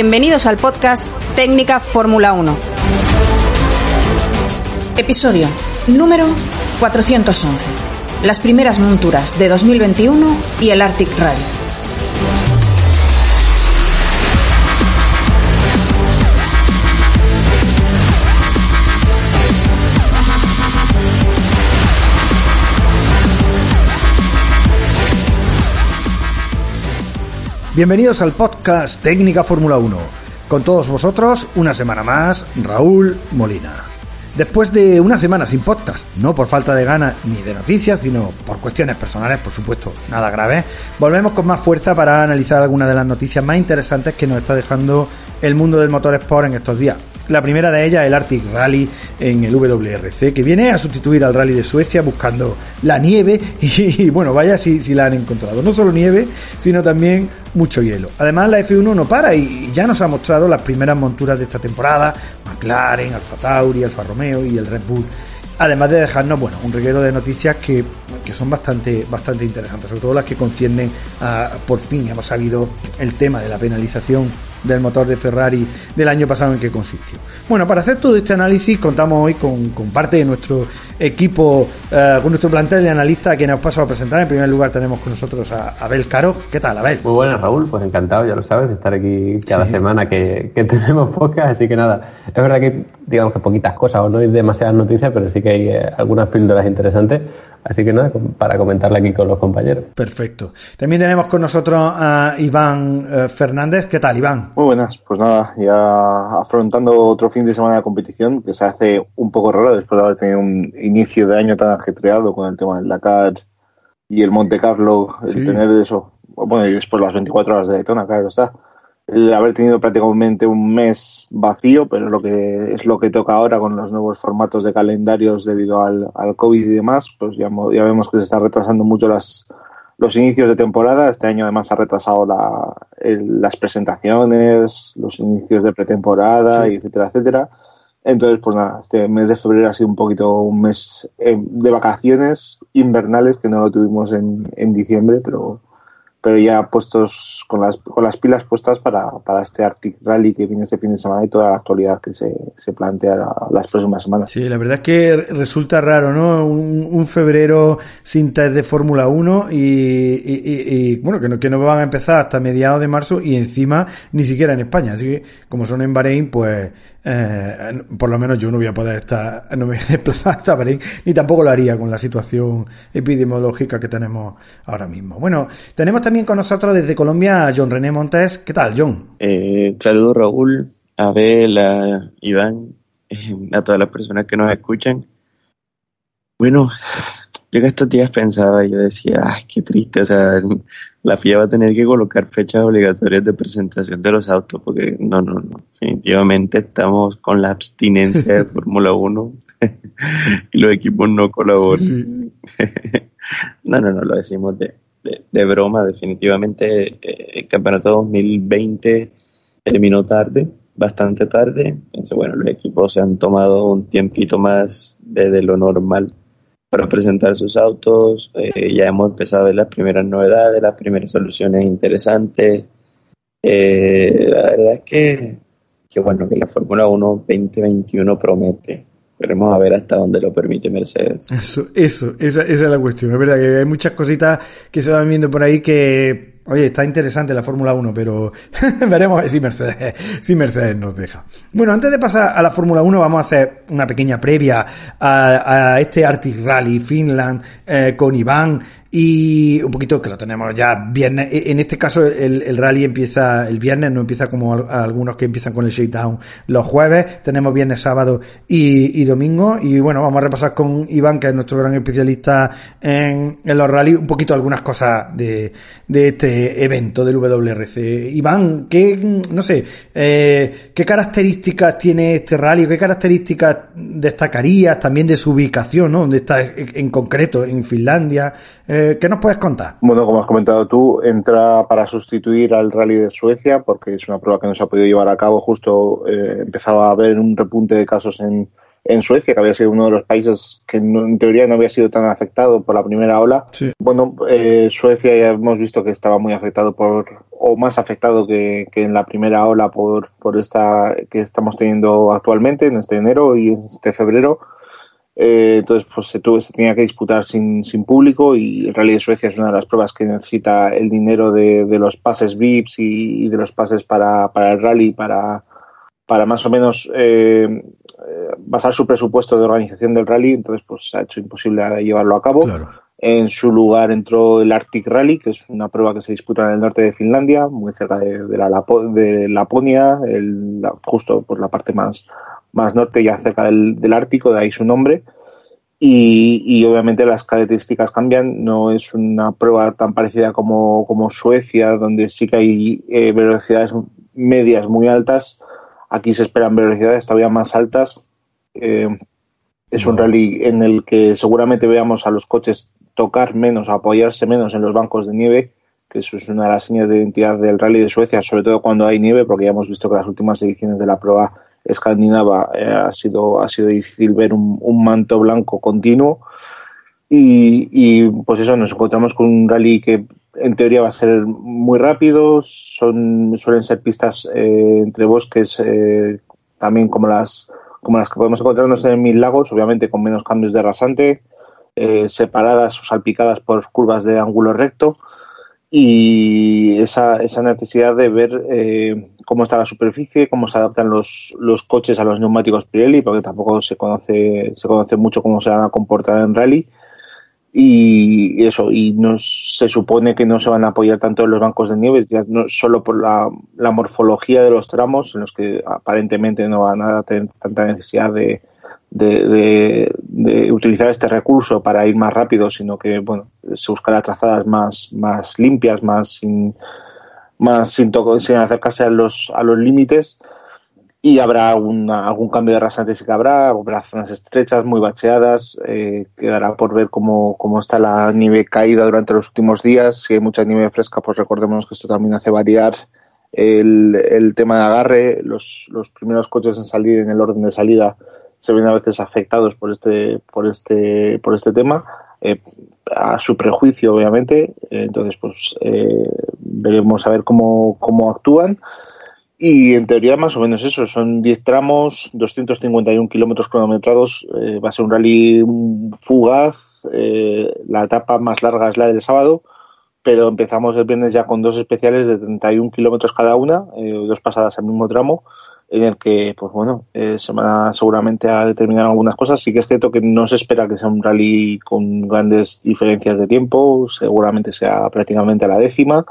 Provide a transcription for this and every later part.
Bienvenidos al podcast Técnica Fórmula 1. Episodio número 411. Las primeras monturas de 2021 y el Arctic Rally. Bienvenidos al podcast Técnica Fórmula 1. Con todos vosotros, una semana más, Raúl Molina. Después de una semana sin podcast, no por falta de ganas ni de noticias, sino por cuestiones personales, por supuesto, nada grave, volvemos con más fuerza para analizar algunas de las noticias más interesantes que nos está dejando el mundo del motor sport en estos días. La primera de ellas, el Arctic Rally en el WRC, que viene a sustituir al Rally de Suecia buscando la nieve y, bueno, vaya si, si la han encontrado. No solo nieve, sino también mucho hielo. Además, la F1 no para y ya nos ha mostrado las primeras monturas de esta temporada, McLaren, Alfa Tauri, Alfa Romeo y el Red Bull además de dejarnos bueno un reguero de noticias que, que, son bastante bastante interesantes sobre todo las que conciernen a por fin hemos sabido el tema de la penalización del motor de Ferrari del año pasado en qué consistió. Bueno, para hacer todo este análisis contamos hoy con, con parte de nuestro equipo, eh, con nuestro plantel de analistas que nos paso a presentar. En primer lugar tenemos con nosotros a Abel Caro. ¿Qué tal, Abel? Muy buenas, Raúl. Pues encantado, ya lo sabes, de estar aquí cada sí. semana que, que, tenemos pocas. Así que nada, es verdad que digamos que poquitas cosas o no hay demasiadas noticias, pero sí que hay eh, algunas píldoras interesantes. Así que nada, para comentarla aquí con los compañeros. Perfecto. También tenemos con nosotros a Iván eh, Fernández. ¿Qué tal, Iván? Muy buenas. Pues nada, ya afrontando otro fin de semana de competición que se hace un poco raro después de haber tenido un inicio de año tan ajetreado con el tema del Dakar y el Monte Carlo, el sí. tener eso, bueno, y después las 24 horas de Daytona, claro está. El haber tenido prácticamente un mes vacío, pero lo que es lo que toca ahora con los nuevos formatos de calendarios debido al, al COVID y demás, pues ya, ya vemos que se está retrasando mucho las, los inicios de temporada. Este año además ha retrasado la, el, las presentaciones, los inicios de pretemporada, sí. y etcétera, etcétera. Entonces, pues nada, este mes de febrero ha sido un poquito un mes eh, de vacaciones invernales que no lo tuvimos en, en diciembre, pero pero ya puestos con las, con las pilas puestas para, para este Arctic Rally que viene este fin de semana y toda la actualidad que se, se plantea la, las próximas semanas. Sí, la verdad es que resulta raro, ¿no? Un, un febrero sin test de Fórmula 1 y, y, y, y, bueno, que no, que no van a empezar hasta mediados de marzo y encima ni siquiera en España. Así que como son en Bahrein, pues eh, por lo menos yo no voy a poder estar, no me voy a desplazar hasta Bahrein, ni tampoco lo haría con la situación epidemiológica que tenemos ahora mismo. Bueno, tenemos también con nosotros desde Colombia a John René Montes. ¿Qué tal, John? Eh, saludos, Raúl, Abel, a Iván, eh, a todas las personas que nos escuchan. Bueno, yo que estos días pensaba, yo decía, ay, qué triste, o sea, la FIA va a tener que colocar fechas obligatorias de presentación de los autos, porque no, no, no, definitivamente estamos con la abstinencia de Fórmula 1 y los equipos no colaboran. Sí, sí. no, no, no, lo decimos de, de, de broma, definitivamente eh, el campeonato 2020 terminó tarde, bastante tarde, entonces bueno, los equipos se han tomado un tiempito más de, de lo normal para presentar sus autos. Eh, ya hemos empezado a ver las primeras novedades, las primeras soluciones interesantes. Eh, la verdad es que, que, bueno, que la Fórmula 1 2021 promete. Veremos a ver hasta dónde lo permite Mercedes. Eso, eso, esa, esa es la cuestión. Es verdad que hay muchas cositas que se van viendo por ahí que Oye, está interesante la Fórmula 1, pero veremos si Mercedes, si Mercedes nos deja. Bueno, antes de pasar a la Fórmula 1, vamos a hacer una pequeña previa a, a este Arctic Rally Finland eh, con Iván, y un poquito que lo tenemos ya viernes. E, en este caso el, el rally empieza el viernes, no empieza como algunos que empiezan con el shakedown los jueves. Tenemos viernes, sábado y, domingo. Y bueno, vamos a repasar con Iván, que es nuestro gran especialista en, en los rally, un poquito algunas cosas de, de este evento del WRC. Iván, ¿qué, no sé, eh, qué características tiene este rally? ¿Qué características destacarías también de su ubicación, ¿no? Donde está en concreto, en Finlandia. Eh, ¿Qué nos puedes contar? Bueno, como has comentado tú, entra para sustituir al rally de Suecia, porque es una prueba que no se ha podido llevar a cabo. Justo eh, empezaba a haber un repunte de casos en, en Suecia, que había sido uno de los países que en teoría no había sido tan afectado por la primera ola. Bueno, eh, Suecia ya hemos visto que estaba muy afectado por, o más afectado que, que, en la primera ola por, por esta que estamos teniendo actualmente, en este enero y en este febrero. Eh, entonces, pues se, tuvo, se tenía que disputar sin, sin público y el Rally de Suecia es una de las pruebas que necesita el dinero de, de los pases VIPs y, y, de los pases para, para el rally, para, para más o menos eh, eh, basar su presupuesto de organización del rally, entonces pues se ha hecho imposible llevarlo a cabo. Claro. En su lugar entró el Arctic Rally, que es una prueba que se disputa en el norte de Finlandia, muy cerca de, de la de Laponia, el, la, justo por la parte más, más norte, ya cerca del, del Ártico, de ahí su nombre. Y, y, obviamente las características cambian. No es una prueba tan parecida como, como Suecia, donde sí que hay eh, velocidades medias muy altas Aquí se esperan velocidades todavía más altas. Eh, es un rally en el que seguramente veamos a los coches tocar menos, apoyarse menos en los bancos de nieve, que eso es una de las señas de identidad del rally de Suecia, sobre todo cuando hay nieve, porque ya hemos visto que las últimas ediciones de la prueba escandinava eh, ha sido ha sido difícil ver un, un manto blanco continuo. Y, y, pues eso nos encontramos con un rally que en teoría va a ser muy rápido, son, suelen ser pistas eh, entre bosques eh, también como las, como las que podemos encontrarnos en mil lagos, obviamente con menos cambios de rasante, separadas o salpicadas por curvas de ángulo recto y esa, esa necesidad de ver eh, cómo está la superficie, cómo se adaptan los, los coches a los neumáticos Pirelli, porque tampoco se conoce, se conoce mucho cómo se van a comportar en rally y eso y no se supone que no se van a apoyar tanto en los bancos de nieve ya no solo por la, la, morfología de los tramos en los que aparentemente no van a tener tanta necesidad de, de, de, de utilizar este recurso para ir más rápido sino que bueno se buscará trazadas más más limpias más sin más sin, sin acercarse a los a los límites y habrá alguna, algún cambio de rasante sí que habrá, habrá zonas estrechas, muy bacheadas, eh, quedará por ver cómo, cómo está la nieve caída durante los últimos días, si hay mucha nieve fresca, pues recordemos que esto también hace variar el, el tema de agarre, los, los primeros coches en salir en el orden de salida se ven a veces afectados por este, por este, por este tema, eh, a su prejuicio obviamente, entonces pues eh, veremos a ver cómo, cómo actúan. Y en teoría más o menos eso, son 10 tramos, 251 kilómetros cronometrados, eh, va a ser un rally fugaz, eh, la etapa más larga es la del sábado, pero empezamos el viernes ya con dos especiales de 31 kilómetros cada una, eh, dos pasadas al mismo tramo, en el que, pues bueno, eh, se van a seguramente a determinar algunas cosas. Sí que es cierto que no se espera que sea un rally con grandes diferencias de tiempo, seguramente sea prácticamente a la décima.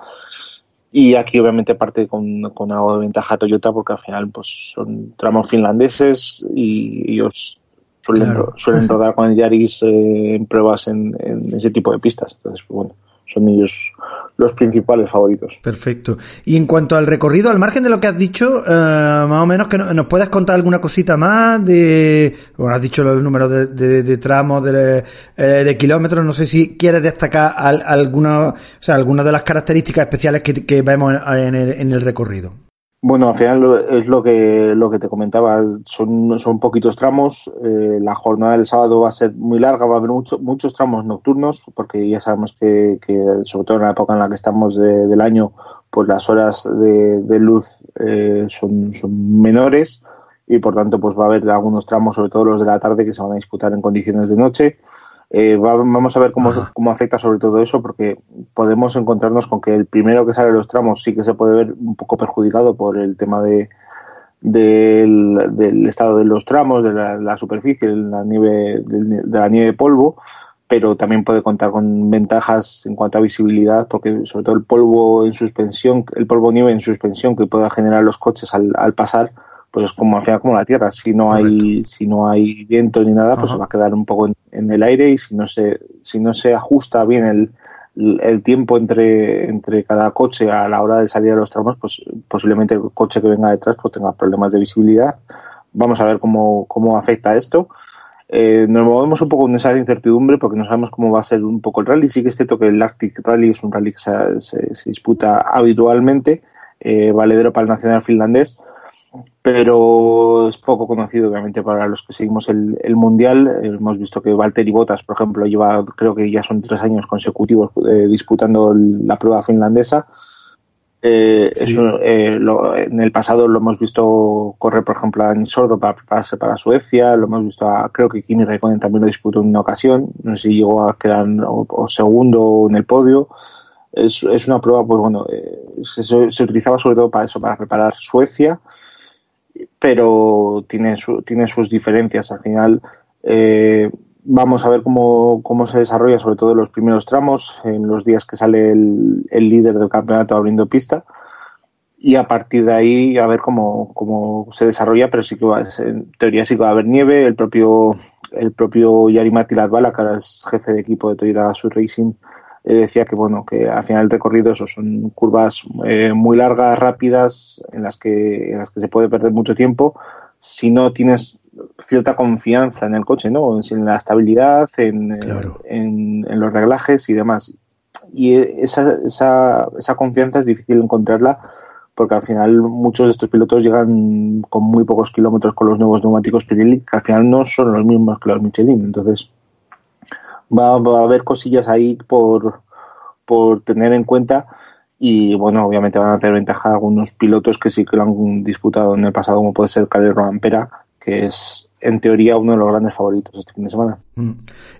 Y aquí obviamente parte con, con algo de ventaja Toyota porque al final pues son tramos finlandeses y ellos suelen, claro. suelen rodar con el Yaris eh, en pruebas en, en, ese tipo de pistas. Entonces, pues, bueno, son ellos los principales favoritos. Perfecto. Y en cuanto al recorrido, al margen de lo que has dicho, eh, más o menos que nos puedas contar alguna cosita más de, bueno, has dicho el número de, de, tramos, de, eh, de, kilómetros, no sé si quieres destacar al, alguna, o sea, algunas de las características especiales que, que vemos en el recorrido. Bueno, al final es lo que lo que te comentaba, son, son poquitos tramos, eh, la jornada del sábado va a ser muy larga, va a haber mucho, muchos tramos nocturnos, porque ya sabemos que, que, sobre todo en la época en la que estamos de, del año, pues las horas de, de luz eh, son, son menores y por tanto pues va a haber algunos tramos, sobre todo los de la tarde, que se van a disputar en condiciones de noche. Eh, va, vamos a ver cómo, cómo afecta sobre todo eso, porque podemos encontrarnos con que el primero que sale de los tramos sí que se puede ver un poco perjudicado por el tema de del, del estado de los tramos, de la, la superficie, de la nieve, de, de la nieve de polvo, pero también puede contar con ventajas en cuanto a visibilidad, porque sobre todo el polvo en suspensión, el polvo nieve en suspensión que pueda generar los coches al, al pasar, pues es como al final como la tierra. Si no hay, si no hay viento ni nada, pues se va a quedar un poco en, el aire y si no se, si no se ajusta bien el, el tiempo entre, entre cada coche a la hora de salir a los tramos, pues posiblemente el coche que venga detrás pues tenga problemas de visibilidad. Vamos a ver cómo, cómo afecta esto. Eh, nos movemos un poco en esa incertidumbre porque no sabemos cómo va a ser un poco el rally. Sí que es cierto que el Arctic Rally es un rally que se, se, disputa habitualmente, eh, valedero para el nacional finlandés, pero es poco conocido obviamente para los que seguimos el, el mundial. hemos visto que Valtteri Bottas, por ejemplo, lleva creo que ya son tres años consecutivos eh, disputando la prueba finlandesa. Eh, eso, eh, lo, en el pasado lo hemos visto correr, por ejemplo, en Sordo para prepararse para Suecia, lo hemos visto, a, creo que Kimi Raikkonen también lo disputó en una ocasión, no sé si llegó a quedar o, segundo en el podio. Es, es, una prueba, pues bueno, eh, se, se, utilizaba sobre todo para eso, para preparar Suecia, pero tiene, su, tiene sus diferencias. Al final, eh, vamos a ver cómo, cómo se desarrolla, sobre todo en los primeros tramos, en los días que sale el, líder del campeonato abriendo pista. Y a partir de ahí a ver cómo, cómo se desarrolla, pero sí que va, en teoría sí que va a haber nieve. El propio, el propio Yarimati Latvala, que ahora es jefe de equipo de Toyota Sur Racing, eh, decía que bueno, que al final el recorrido eso son curvas eh, muy largas, rápidas, en las que, en las que se puede perder mucho tiempo si no tienes cierta confianza en el coche, ¿no? En la estabilidad, en, en, los reglajes y demás. Y esa, esa, esa confianza es difícil encontrarla porque al final muchos de estos pilotos llegan con muy pocos kilómetros con los nuevos neumáticos Pirelli, que al final no son los mismos que los Michelin. Entonces, va, a haber cosillas ahí por, por tener en cuenta y bueno, obviamente van a tener ventaja algunos pilotos que sí que lo han disputado en el pasado, como puede ser Calero Ampera, que es en teoría uno de los grandes favoritos este fin de semana. Mm.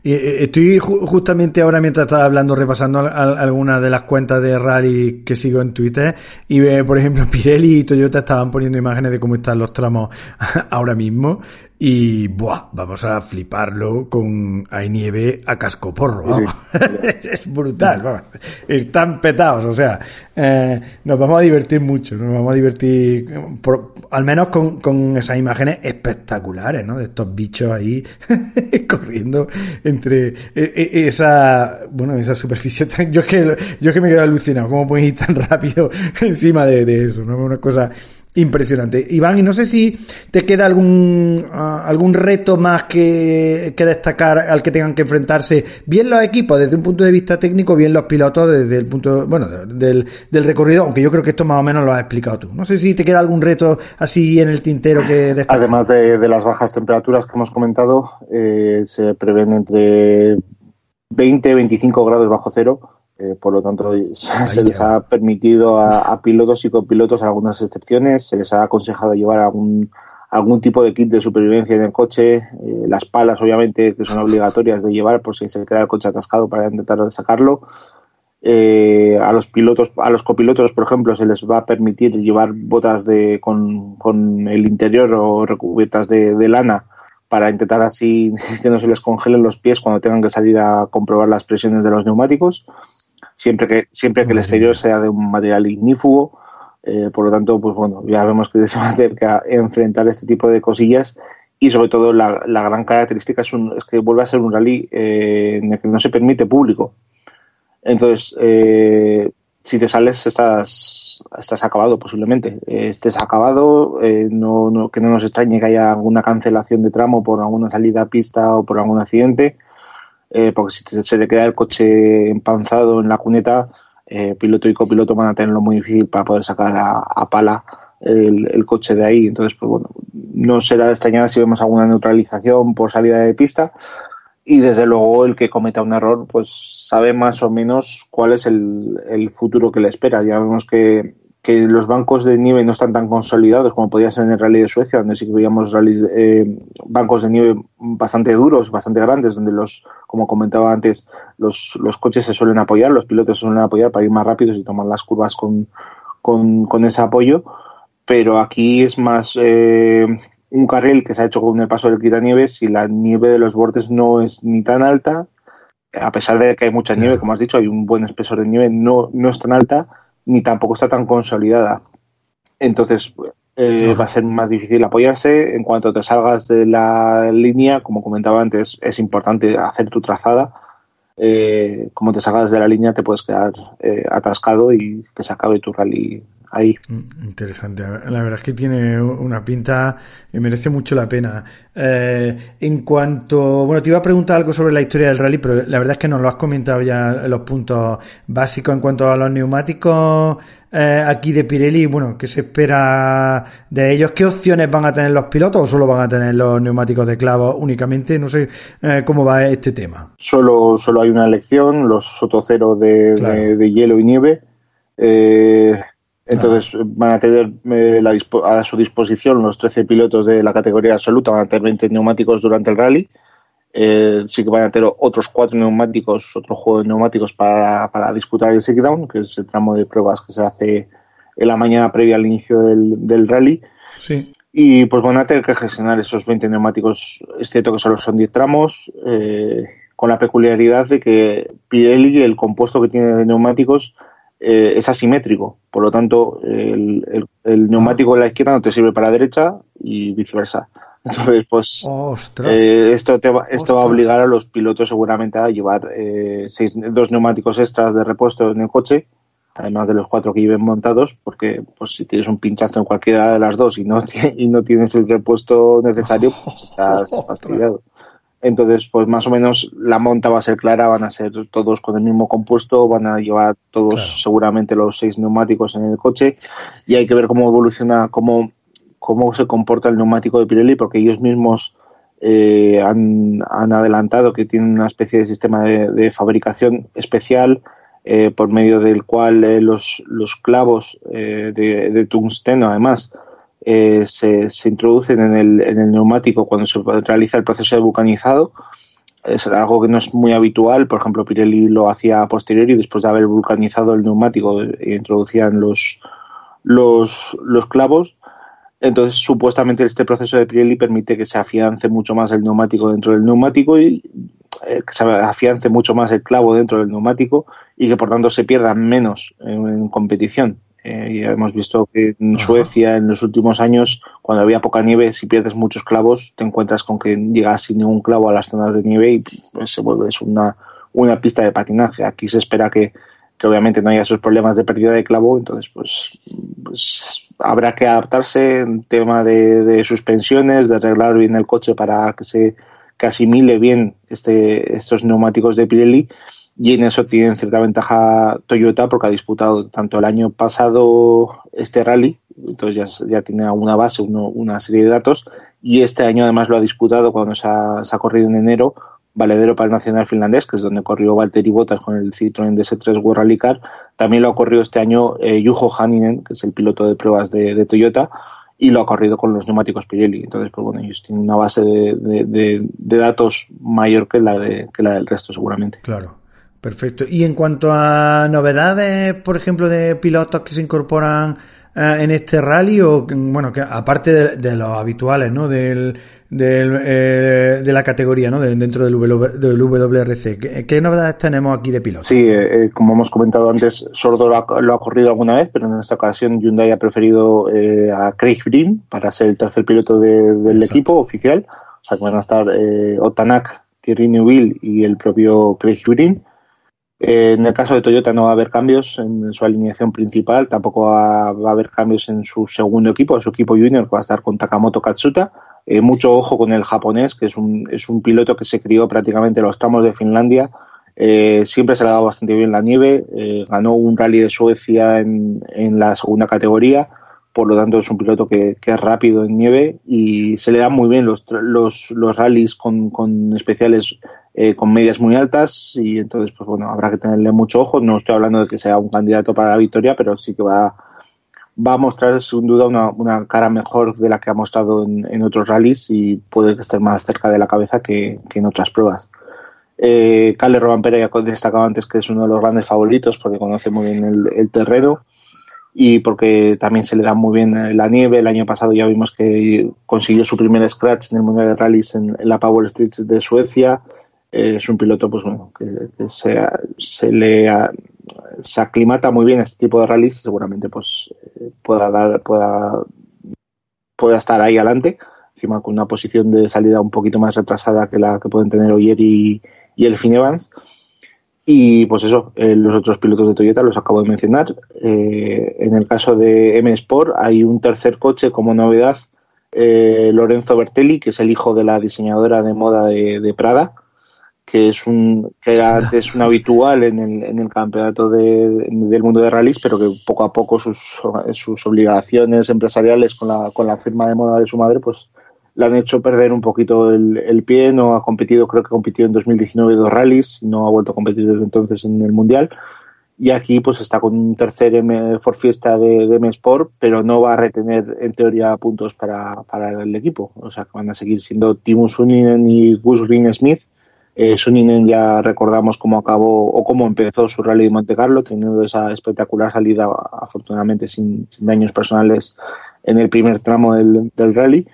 Eh, estoy justamente ahora mientras estaba hablando repasando algunas de las cuentas de rally que sigo en Twitter y ve, por ejemplo, Pirelli y Toyota estaban poniendo imágenes de cómo están los tramos ahora mismo y buah, vamos a fliparlo con hay nieve a cascoporro. es brutal, vamos. están petados, o sea, eh, nos vamos a divertir mucho, nos vamos a divertir por, al menos con, con esas imágenes espectaculares, ¿no? De estos bichos ahí corriendo entre e, e, esa, bueno, esa superficie. Yo es que, yo es que me quedo alucinado, cómo pueden ir tan rápido encima de, de eso, ¿no? Una cosa impresionante. Iván, y no sé si te queda algún, ah, algún reto más que, que, destacar al que tengan que enfrentarse, bien los equipos desde un punto de vista técnico, bien los pilotos desde el punto, bueno, del, del recorrido, aunque yo creo que esto más o menos lo has explicado tú. No sé si te queda algún reto así en el tintero que destacar. Además de, de, las bajas temperaturas que hemos comentado, eh, se prevén entre 20 y 25 grados bajo cero eh, por lo tanto, se les ha permitido a, pilotos y copilotos algunas excepciones, se les ha aconsejado llevar algún, algún tipo de kit de supervivencia en el coche, eh, las palas obviamente que son obligatorias de llevar por si se queda el coche atascado para intentar sacarlo. Eh, a los pilotos, a los copilotos, por ejemplo, se les va a permitir llevar botas de, con, con el interior o recubiertas de, de lana para intentar así que no se les congelen los pies cuando tengan que salir a comprobar las presiones de los neumáticos siempre que, siempre que el exterior sea de un material ignífugo. Eh, por lo tanto, pues bueno, ya vemos que se va a tener que enfrentar este tipo de cosillas y sobre todo la, la gran característica es, un, es, que vuelve a ser un rally eh, en el que no se permite público. Entonces, eh, si te sales estás, estás acabado posiblemente. Eh, estés acabado, eh, no, no, que no nos extrañe que haya alguna cancelación de tramo por alguna salida a pista o por algún accidente eh, porque si se te queda el coche empanzado en la cuneta, eh, piloto y copiloto van a tenerlo muy difícil para poder sacar a, pala el, coche de ahí. Entonces, pues bueno, no será de extrañar si vemos alguna neutralización por salida de pista. Y desde luego el que cometa un error, pues sabe más o menos cuál es el, el futuro que le espera. Ya vemos que que los bancos de nieve no están tan consolidados como podía ser en el Rally de Suecia, donde sí que veíamos eh, bancos de nieve bastante duros, bastante grandes, donde los, como comentaba antes, los, los coches se suelen apoyar, los pilotos se suelen apoyar para ir más rápidos y tomar las curvas con, con, con ese apoyo. Pero aquí es más eh, un carril que se ha hecho con el paso del quitanieves y la nieve de los bordes no es ni tan alta a pesar de que hay mucha nieve, como has dicho, hay un buen espesor de nieve, no, no es tan alta ni tampoco está tan consolidada. Entonces, eh, va a ser más difícil apoyarse. En cuanto te salgas de la línea, como comentaba antes, es importante hacer tu trazada. Eh, como te salgas de la línea, te puedes quedar eh, atascado y que se acabe tu rally ahí. Mm, interesante. La verdad es que tiene una pinta y merece mucho la pena. Eh, en cuanto, bueno, te iba a preguntar algo sobre la historia del rally, pero la verdad es que nos lo has comentado ya los puntos básicos en cuanto a los neumáticos eh, aquí de Pirelli. Bueno, ¿qué se espera de ellos? ¿Qué opciones van a tener los pilotos o solo van a tener los neumáticos de clavo únicamente? No sé eh, cómo va este tema. Solo, solo hay una elección, los Sotocero de, de, de hielo y nieve. Eh, entonces van a tener eh, a su disposición los 13 pilotos de la categoría absoluta, van a tener 20 neumáticos durante el rally. Eh, sí que van a tener otros cuatro neumáticos, otro juego de neumáticos para, para disputar el down, que es el tramo de pruebas que se hace en la mañana previa al inicio del, del rally. Sí. Y pues van a tener que gestionar esos 20 neumáticos, es cierto que solo son 10 tramos, eh, con la peculiaridad de que Pirelli, el compuesto que tiene de neumáticos, eh, es asimétrico. Por lo tanto, el, el, neumático de la izquierda no te sirve para la derecha y viceversa. Entonces, pues eh, esto, te va, esto va a obligar a los pilotos seguramente a llevar eh, seis, dos neumáticos extras de repuesto en el coche, además de los cuatro que lleven montados, porque pues si tienes un pinchazo en cualquiera de las dos y no, y no tienes el repuesto necesario, pues estás fastidiado. Entonces, pues más o menos la monta va a ser clara, van a ser todos con el mismo compuesto, van a llevar todos seguramente los seis neumáticos en el coche y hay que ver cómo evoluciona, cómo, cómo se comporta el neumático de Pirelli, porque ellos mismos eh, han, han, adelantado que tienen una especie de sistema de, fabricación especial eh, por medio del cual eh, los, los clavos de, de tungsteno, además, eh, se, se, introducen en el, en el neumático cuando se realiza el proceso de vulcanizado. Es algo que no es muy habitual. Por ejemplo, Pirelli lo hacía a posteriori, después de haber vulcanizado el neumático, e introducían los, los, los clavos. Entonces, supuestamente este proceso de Pirelli permite que se afiance mucho más el neumático dentro del neumático y eh, que se afiance mucho más el clavo dentro del neumático y que por tanto se pierda menos en competición. Eh, y hemos visto que en Suecia en los últimos años, cuando había poca nieve, si pierdes muchos clavos, te encuentras con que llegas sin ningún clavo a las zonas de nieve y pues, se vuelve una, una pista de patinaje. Aquí se espera que, que obviamente no haya esos problemas de pérdida de clavo, entonces pues, pues habrá que adaptarse en tema de, de, suspensiones, de arreglar bien el coche para que se que asimile bien este, estos neumáticos de Pirelli y en eso tiene cierta ventaja Toyota porque ha disputado tanto el año pasado este rally, entonces ya, ya tiene una base, uno, una serie de datos, y este año además lo ha disputado cuando se ha, se ha corrido en enero, valedero para el nacional finlandés, que es donde corrió Valtteri Bottas con el Citroën DS3 World Rally Car. También lo ha corrido este año eh, Juho Haninen, que es el piloto de pruebas de, de, Toyota, y lo ha corrido con los neumáticos Pirelli. Entonces, pues bueno, ellos tienen una base de, de, de datos mayor que la, de, que la del resto, seguramente. Claro. Perfecto. Y en cuanto a novedades, por ejemplo, de pilotos que se incorporan eh, en este rally, o bueno, que aparte de, de los habituales, ¿no? Del, del eh, de la categoría, ¿no? De, dentro del, del WRC. ¿Qué, ¿Qué, novedades tenemos aquí de pilotos? Sí, eh, como hemos comentado antes, Sordo lo ha, lo ha, corrido alguna vez, pero en esta ocasión Hyundai ha preferido eh, a Craig Green para ser el tercer piloto de, del Exacto. equipo oficial. O sea, que van a estar eh, Otanak, Thierry Neuville y el propio Craig Green. Eh, en el caso de Toyota no va a haber cambios en su alineación principal, tampoco va, a haber cambios en su segundo equipo, su equipo junior, que va a estar con Takamoto Katsuta. Eh, mucho ojo con el japonés, que es un, piloto que se crió prácticamente en los tramos de Finlandia. Eh, siempre se le ha dado bastante bien la nieve, ganó un rally de Suecia en, en, la segunda categoría, por lo tanto es un piloto que, es rápido en nieve y se le dan muy bien los, los, los rallies con especiales eh, con medias muy altas y entonces pues bueno habrá que tenerle mucho ojo. No estoy hablando de que sea un candidato para la victoria pero sí que va va a mostrar sin duda una, una cara mejor de la que ha mostrado en, en, otros rallies y puede estar más cerca de la cabeza que, que en otras pruebas. Eh, Calle Robampera ya destacado antes que es uno de los grandes favoritos porque conoce muy bien el, terreno y porque también se le da muy bien la nieve. El año pasado ya vimos que consiguió su primer scratch en el Mundial de Rallys en, en la Power Street de Suecia es un piloto pues bueno que, se, se, le se aclimata muy bien a este tipo de rallies seguramente pues pueda dar pueda pueda estar ahí adelante encima con una posición de salida un poquito más retrasada que la que pueden tener Oyer y, y el Evans y pues eso, eh, los otros pilotos de Toyota los acabo de mencionar. Eh, en el caso de M Sport hay un tercer coche como novedad, eh, Lorenzo Bertelli, que es el hijo de la diseñadora de moda de, Prada, que es un que era antes un habitual en el, en el campeonato del mundo de rallies, pero que poco a poco sus, sus obligaciones empresariales con la, con la firma de moda de su madre, pues le han hecho perder un poquito el, pie, no ha competido, creo que compitió en 2019 dos rallies, no ha vuelto a competir desde entonces en el Mundial. Y aquí pues está con un tercer M for Fiesta de, M Sport, pero no va a retener en teoría puntos para, para el equipo. O sea que van a seguir siendo Timo Suninen y Gus Green Smith. Eh, Suninen ya recordamos cómo acabó o cómo empezó su rally de Monte Carlo, teniendo esa espectacular salida, afortunadamente sin, daños personales en el primer tramo del, rally.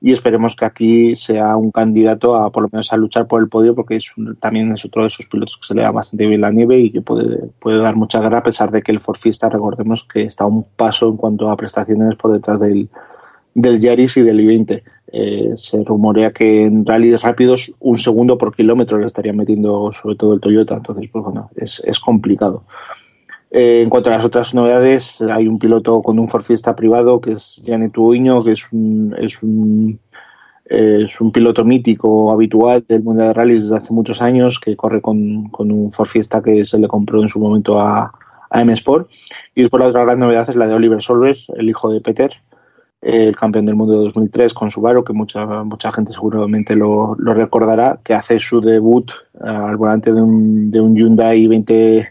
Y esperemos que aquí sea un candidato a por lo menos a luchar por el podio porque es también es otro de esos pilotos que se le da bastante bien la nieve y que puede, puede dar mucha guerra a pesar de que el Forfista recordemos que está un paso en cuanto a prestaciones por detrás del, del Yaris y del i20 eh, se rumorea que en rallies rápidos un segundo por kilómetro le estaría metiendo sobre todo el Toyota. Entonces pues bueno es, es complicado. Eh, en cuanto a las otras novedades, hay un piloto con un Forfiesta privado que es Janet Uiño, que es un, es un, es un piloto mítico habitual del mundo de rallies desde hace muchos años, que corre con, con un Forfiesta que se le compró en su momento a, a M Sport. Y después la otra gran novedad es la de Oliver Solves, el hijo de Peter, el campeón del mundo de 2003 con Subaru, que mucha, mucha gente seguramente lo, lo recordará, que hace su debut eh, al volante de un, de un Hyundai 20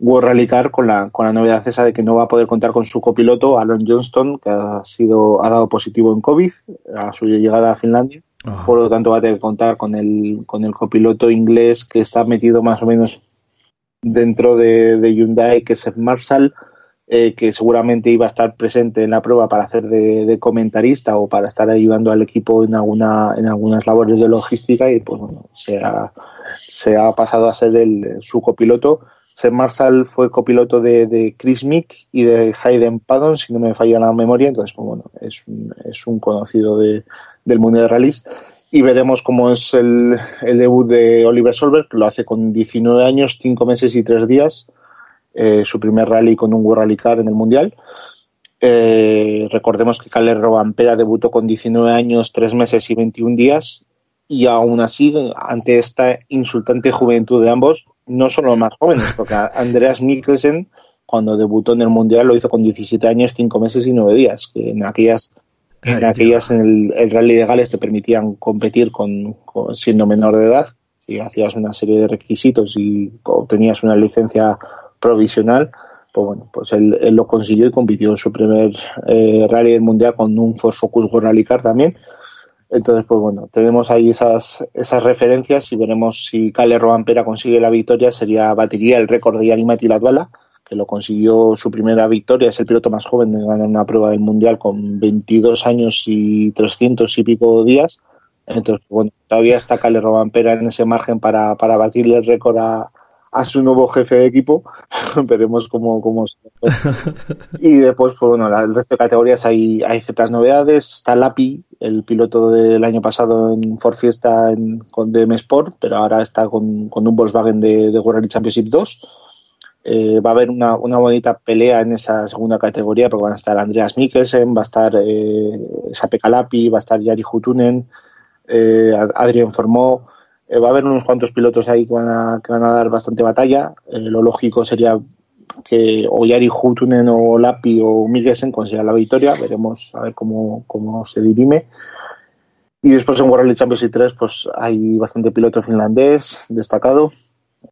World Rally Car con la, con la novedad esa de que no va a poder contar con su copiloto, Alon Johnston, que ha sido, ha dado positivo en COVID a su llegada a Finlandia. Por lo tanto, va a tener que contar con el, con el copiloto inglés que está metido más o menos dentro de, de Hyundai, que es Marshall, eh, que seguramente iba a estar presente en la prueba para hacer de, comentarista o para estar ayudando al equipo en alguna en algunas labores de logística y pues bueno, se ha, se ha pasado a ser el, su copiloto. Seth Marshall fue copiloto de, Chris Mick y de Hayden Paddon, si no me falla la memoria, entonces, pues bueno, es un, es un conocido de, del mundo de rallies. Y veremos cómo es el, el debut de Oliver Solberg, que lo hace con 19 años, 5 meses y 3 días, eh, su primer rally con un World Rally Car en el Mundial. Eh, recordemos que Kalle Robampera debutó con 19 años, 3 meses y 21 días, y aún así, ante esta insultante juventud de ambos, no son los más jóvenes, porque Andreas Mikkelsen, cuando debutó en el Mundial, lo hizo con 17 años, 5 meses y 9 días, que en aquellas en aquellas en el, Rally de Gales te permitían competir con, siendo menor de edad y hacías una serie de requisitos y obtenías una licencia provisional pues bueno pues él, lo consiguió y compitió en su primer eh, rally del mundial con un Ford Focus Rally Car también entonces, pues bueno, tenemos ahí esas, esas referencias y veremos si Cale Robampera consigue la victoria. Sería, batería el récord de Yanimati Latvala, que lo consiguió su primera victoria. Es el piloto más joven de ganar una prueba del Mundial con 22 años y 300 y pico días. Entonces, bueno, todavía está Cale Robampera en ese margen para, para batirle el récord a, a su nuevo jefe de equipo. Veremos cómo, cómo Y después, pues bueno, el resto de categorías hay, hay ciertas novedades. Está Lapi, el piloto del año pasado en Ford Fiesta en, con DM Sport, pero ahora está con, con un Volkswagen de, de World Championship 2. Eh, va a haber una, una, bonita pelea en esa segunda categoría porque van a estar Andreas Mikkelsen, va a estar eh, Sape Calapi, va a estar Yari Hutunen, eh, Adrian Formó, eh, va a haber unos cuantos pilotos ahí que van a, que van a dar bastante batalla. Eh, lo lógico sería que o Yari Hutunen o Lapi o Mikkelsen consigan la victoria. Veremos a ver cómo, cómo se dirime. Y después en World Championship 3 pues hay bastante piloto finlandés destacado,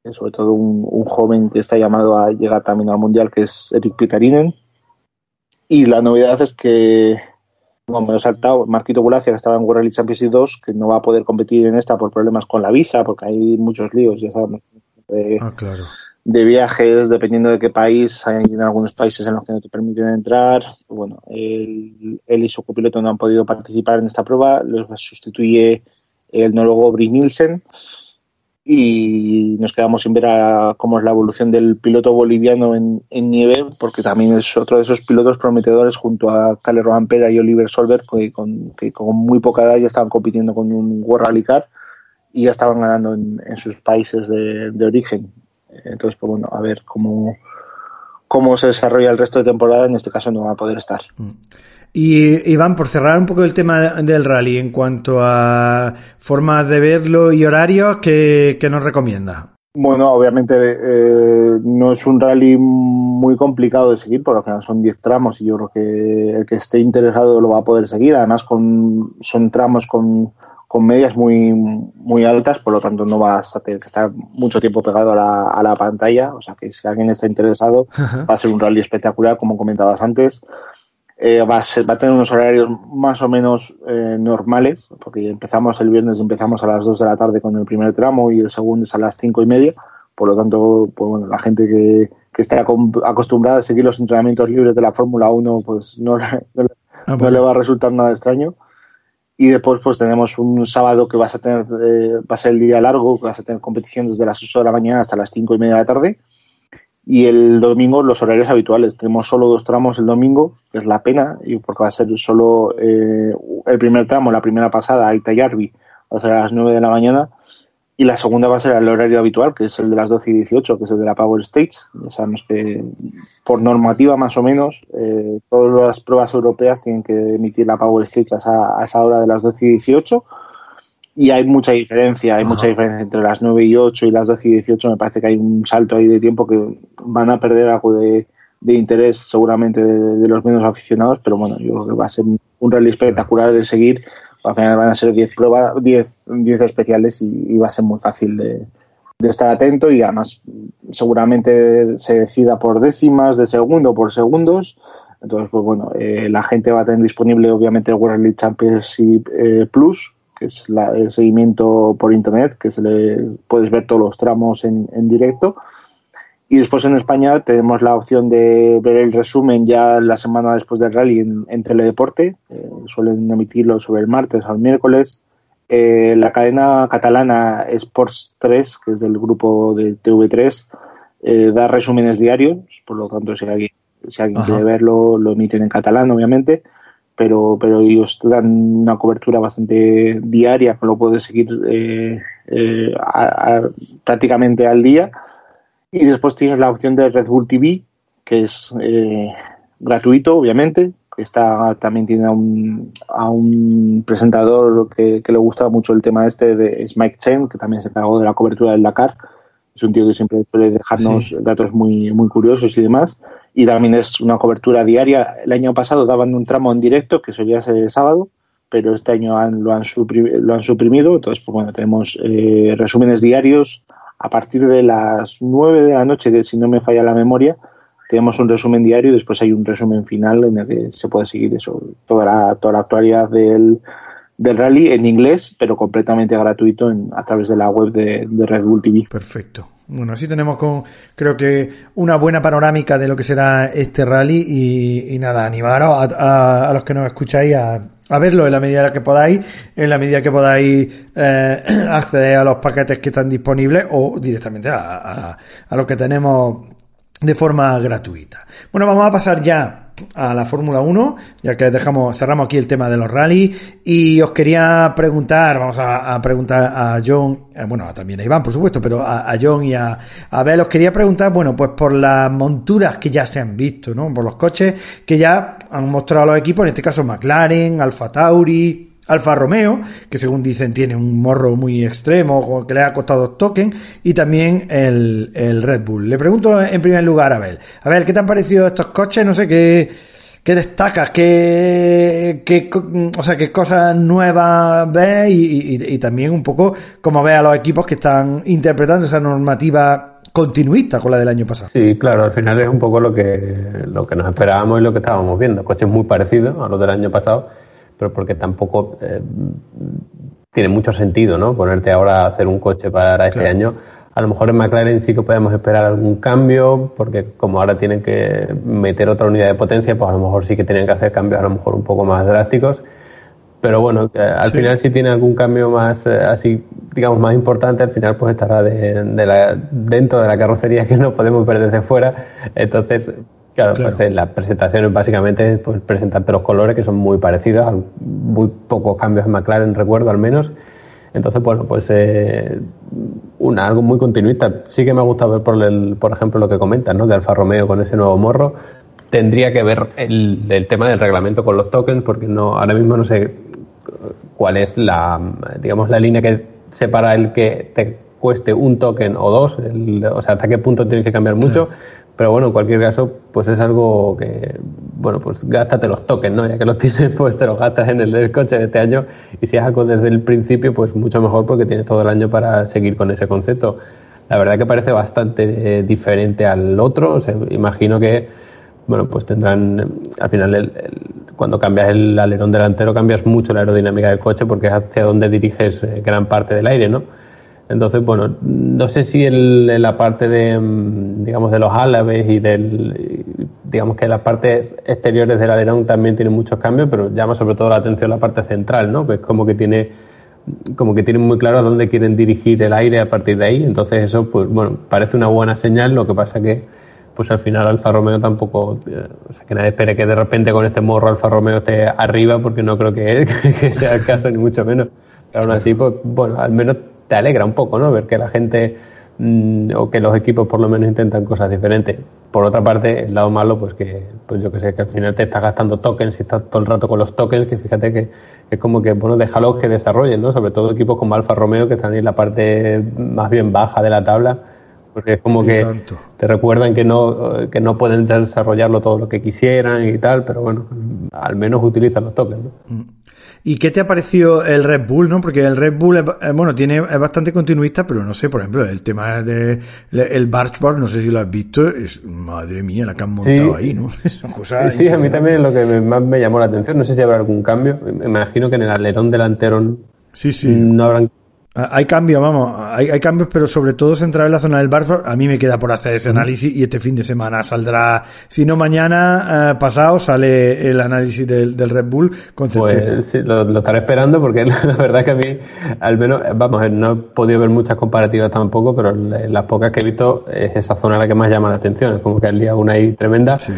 eh, sobre todo un, un, joven que está llamado a llegar también al Mundial que es Erik Pitarinen. Y la novedad es que bueno, me he saltado Marquito Gulacia, que estaba en World Rally Championship 2, que no va a poder competir en esta por problemas con la visa, porque hay muchos líos, ya sabemos, de, ah, claro. de viajes, dependiendo de qué país. Hay en algunos países en los que no te permiten entrar. Bueno, él, él y su copiloto no han podido participar en esta prueba. Los sustituye el noruego Brice Nielsen. Y nos quedamos sin ver a cómo es la evolución del piloto boliviano en, nieve, porque también es otro de esos pilotos prometedores junto a Cale Robampera y Oliver Solberg, que con, que con muy poca edad ya estaban compitiendo con un World Rally y ya estaban ganando en, sus países de, origen. Entonces, pues bueno, a ver cómo, cómo se desarrolla el resto de temporada, en este caso no va a poder estar. Mm. Y Iván, por cerrar un poco el tema del rally, en cuanto a formas de verlo y horarios, ¿qué, nos recomienda? Bueno, obviamente eh, no es un rally muy complicado de seguir, porque al final son 10 tramos y yo creo que el que esté interesado lo va a poder seguir. Además, con, son tramos con, medias muy, muy altas, por lo tanto no vas a tener que estar mucho tiempo pegado a la, a la pantalla. O sea que si alguien está interesado, va a ser un rally espectacular, como comentabas antes. Eh, va, a va a tener unos horarios más o menos eh, normales, porque empezamos el viernes, empezamos a las 2 de la tarde con el primer tramo y el segundo es a las 5 y media. Por lo tanto, pues bueno, la gente que, que está acostumbrada a seguir los entrenamientos libres de la Fórmula 1, pues no, ah, no, le va a resultar nada extraño. Y después, pues tenemos un sábado que vas a tener, eh, va a ser el día largo, que vas a tener competición desde las 8 de la mañana hasta las 5 y media de la tarde y el domingo los horarios habituales. Tenemos solo dos tramos el domingo, que es la pena, y porque va a ser solo eh, el primer tramo, la primera pasada, Aita Yarbi, va a ser a las 9 de la mañana, y la segunda va a ser el horario habitual, que es el de las 12 y 18, que es el de la Power Stage. Ya sabemos que por normativa más o menos, eh, todas las pruebas europeas tienen que emitir la Power Stage a esa, a esa hora de las 12 y 18 y hay mucha diferencia, hay mucha diferencia entre las 9 y 8 y las 12 y 18. Me parece que hay un salto ahí de tiempo que van a perder algo de, interés seguramente de, los menos aficionados, pero bueno, yo creo que va a ser un rally espectacular de seguir. Al final van a ser 10 pruebas, 10, 10 especiales y, va a ser muy fácil de, estar atento y además seguramente se decida por décimas de segundo por segundos. Entonces, pues bueno, eh, la gente va a tener disponible obviamente el World League Championship eh, Plus, que es el seguimiento por internet, que se le puedes ver todos los tramos en, directo. Y después en España tenemos la opción de ver el resumen ya la semana después del rally en, Teledeporte. Eh, suelen emitirlo sobre el martes o el miércoles. Eh, la cadena catalana Sports 3, que es del grupo de TV3, eh, da resúmenes diarios. Por lo tanto, si alguien, si alguien quiere verlo, lo emiten en catalán, obviamente pero, pero ellos dan una cobertura bastante diaria, que lo puedes seguir eh, eh, prácticamente al día. Y después tienes la opción de Red Bull TV, que es eh, gratuito, obviamente. Está, también tiene a un, a un presentador que, que, le gusta mucho el tema este, de, es Mike Chen, que también se encargó de la cobertura del Dakar. Es un tío que siempre suele dejarnos datos muy, muy curiosos y demás y también es una cobertura diaria. El año pasado daban un tramo en directo que solía ser el sábado, pero este año lo, han lo han suprimido. Entonces, pues bueno, tenemos eh, resúmenes diarios a partir de las 9 de la noche, que si no me falla la memoria, tenemos un resumen diario y después hay un resumen final en el que se puede seguir eso, toda la, toda la actualidad del, del rally en inglés, pero completamente gratuito en, a través de la web de Red Bull TV. Perfecto. Bueno, así tenemos con, creo que una buena panorámica de lo que será este rally y, nada, animaros a, a, los que nos escucháis a, a, verlo en la medida que podáis, en la medida que podáis eh, acceder a los paquetes que están disponibles o directamente a lo que tenemos de forma gratuita. Bueno, vamos a pasar ya a la Fórmula 1, ya que dejamos, cerramos aquí el tema de los rallies. Y os quería preguntar, vamos a, preguntar a John, eh, bueno, también a Iván, por supuesto, pero a, John y a, a Abel os quería preguntar, bueno, pues por las monturas que ya se han visto, ¿no? Por los coches que ya han mostrado los equipos, en este caso McLaren, Alfa Tauri, Alfa Romeo, que según dicen tiene un morro muy extremo, que le ha costado token, y también el, el, Red Bull. Le pregunto en primer lugar a Abel. Abel, ¿qué te han parecido estos coches? No sé qué, qué destacas, qué, qué, o sea, qué cosas nuevas ves y, también un poco cómo ves a los equipos que están interpretando esa normativa continuista con la del año pasado. Sí, claro, al final es un poco lo que, lo que nos esperábamos y lo que estábamos viendo. Coches muy parecidos a los del año pasado pero porque tampoco eh, tiene mucho sentido, ¿no? Ponerte ahora a hacer un coche para este año. A lo mejor en McLaren sí que podemos esperar algún cambio, porque como ahora tienen que meter otra unidad de potencia, pues a lo mejor sí que tienen que hacer cambios a lo mejor un poco más drásticos. pero bueno, al final si tiene algún cambio más eh, así, digamos, más importante, al final pues estará de, la, dentro de la carrocería que no podemos ver desde fuera. Entonces, claro, pues en las presentaciones básicamente pues presentarte los colores que son muy parecidos, muy pocos cambios en McLaren, recuerdo al menos. Entonces, bueno, pues eh, una, algo muy continuista. Sí que me ha gustado ver, por, el, por ejemplo, lo que comentas, ¿no? De Alfa Romeo con ese nuevo morro. Tendría que ver el, el tema del reglamento con los tokens, porque no ahora mismo no sé cuál es la, digamos, la línea que separa el que te cueste un token o dos, o sea, hasta qué punto tienes que cambiar mucho. Pero bueno, en cualquier caso, pues es algo que, bueno, pues gástate los tokens, ¿no? Ya que los tienes, pues te los gastas en el, coche de este año. Y si es algo desde el principio, pues mucho mejor porque tienes todo el año para seguir con ese concepto. La verdad que parece bastante eh, diferente al otro. Imagino que, bueno, pues tendrán, al final, cuando cambias el alerón delantero, cambias mucho la aerodinámica del coche porque es hacia donde diriges eh, gran parte del aire, ¿no? Entonces, bueno, no sé si en la parte de, mm, digamos, de los álabes y del, digamos que las partes exteriores del alerón también tienen muchos cambios, pero llama sobre todo la atención la parte central, ¿no? Que es como que tiene, como que tienen muy claro dónde quieren dirigir el aire a partir de ahí. Entonces eso, pues bueno, parece una buena señal. Lo que pasa que, pues al final Alfa Romeo tampoco, eh, o sea, que nadie espere que de repente con este morro Alfa Romeo esté arriba, porque no creo que, que sea el caso ni mucho menos. Pero aún así, pues bueno, al menos te alegra un poco, ¿no? Ver que la gente mm, o que los equipos por lo menos intentan cosas diferentes. Por otra parte, el lado malo, pues que, pues yo que sé, que al final te estás gastando tokens y estás todo el rato con los tokens, que fíjate que es como que, bueno, déjalos que desarrollen, ¿no? Sobre todo equipos como Alfa Romeo, que están en la parte más bien baja de la tabla, porque es como que te recuerdan que no, que no pueden desarrollarlo todo lo que quisieran y tal, pero bueno, al menos utilizan los tokens, ¿no? Mm. ¿Y qué te ha parecido el Red Bull, no? Porque el Red Bull, es, eh, bueno, tiene, es bastante continuista, pero no sé, por ejemplo, el tema de el Barchboard, no sé si lo has visto, es, madre mía, la que han montado ahí, ¿no? sí, a mí también es lo que más me llamó la atención. No sé si habrá algún cambio. Me imagino que en el alerón delantero sí, sí. no habrán hay cambios, vamos, hay, hay, cambios, pero sobre todo centrar en la zona del bar. A mí me queda por hacer ese análisis y este fin de semana saldrá, si no mañana, eh, pasado, sale el análisis del, del Red Bull con pues, certeza. Pues sí, lo, estaré esperando porque la verdad que a mí, al menos, vamos, no he podido ver muchas comparativas tampoco, pero las pocas que he visto es esa zona la que más llama la atención. Es como que el día una ahí tremenda. Sí.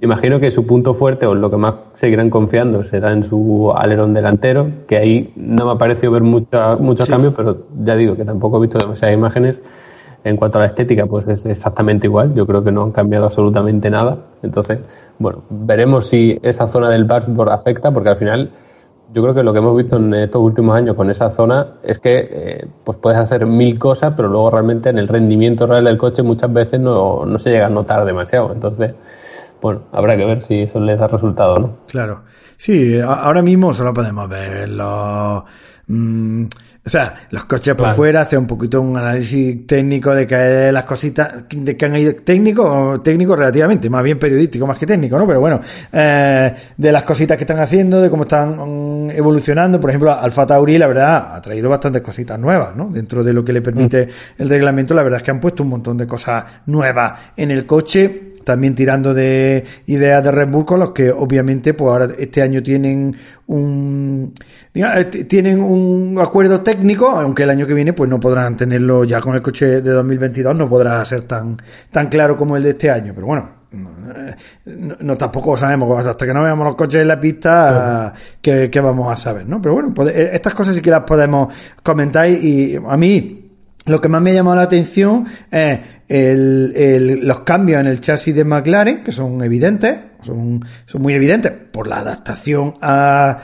Imagino que su punto fuerte o lo que más seguirán confiando será en su alerón delantero, que ahí no me ha parecido ver muchos cambios, pero ya digo que tampoco he visto demasiadas imágenes. En cuanto a la estética, pues es exactamente igual. Yo creo que no han cambiado absolutamente nada. Entonces, bueno, veremos si esa zona del dashboard afecta, porque al final yo creo que lo que hemos visto en estos últimos años con esa zona es que eh, pues puedes hacer mil cosas, pero luego realmente en el rendimiento real del coche muchas veces no, no se llega a notar demasiado. Entonces, bueno, habrá que ver si eso les da resultado, ¿no? Claro. Sí, ahora mismo solo podemos ver los... Mm, o sea, los coches por fuera, hacer un poquito un análisis técnico de que las cositas, de que han ido técnico, técnico relativamente, más bien periodístico más que técnico, ¿no? Pero bueno, eh, de las cositas que están haciendo, de cómo están mm, evolucionando. Por ejemplo, Alfa Tauri, la verdad, ha traído bastantes cositas nuevas, ¿no? Dentro de lo que le permite mm. el reglamento, la verdad es que han puesto un montón de cosas nuevas en el coche también tirando de ideas de Red Bull con los que obviamente pues ahora este año tienen un eh, tienen un acuerdo técnico, aunque el año que viene pues no podrán tenerlo ya con el coche de 2022 no podrá ser tan tan claro como el de este año, pero bueno, no, tampoco sabemos hasta que no veamos los coches en la pista que, vamos a saber, ¿no? Pero bueno, pues, eh, estas cosas sí que las podemos comentar y a mí lo que más me ha llamado la atención es el, los cambios en el chasis de McLaren, que son evidentes, son, son muy evidentes por la adaptación a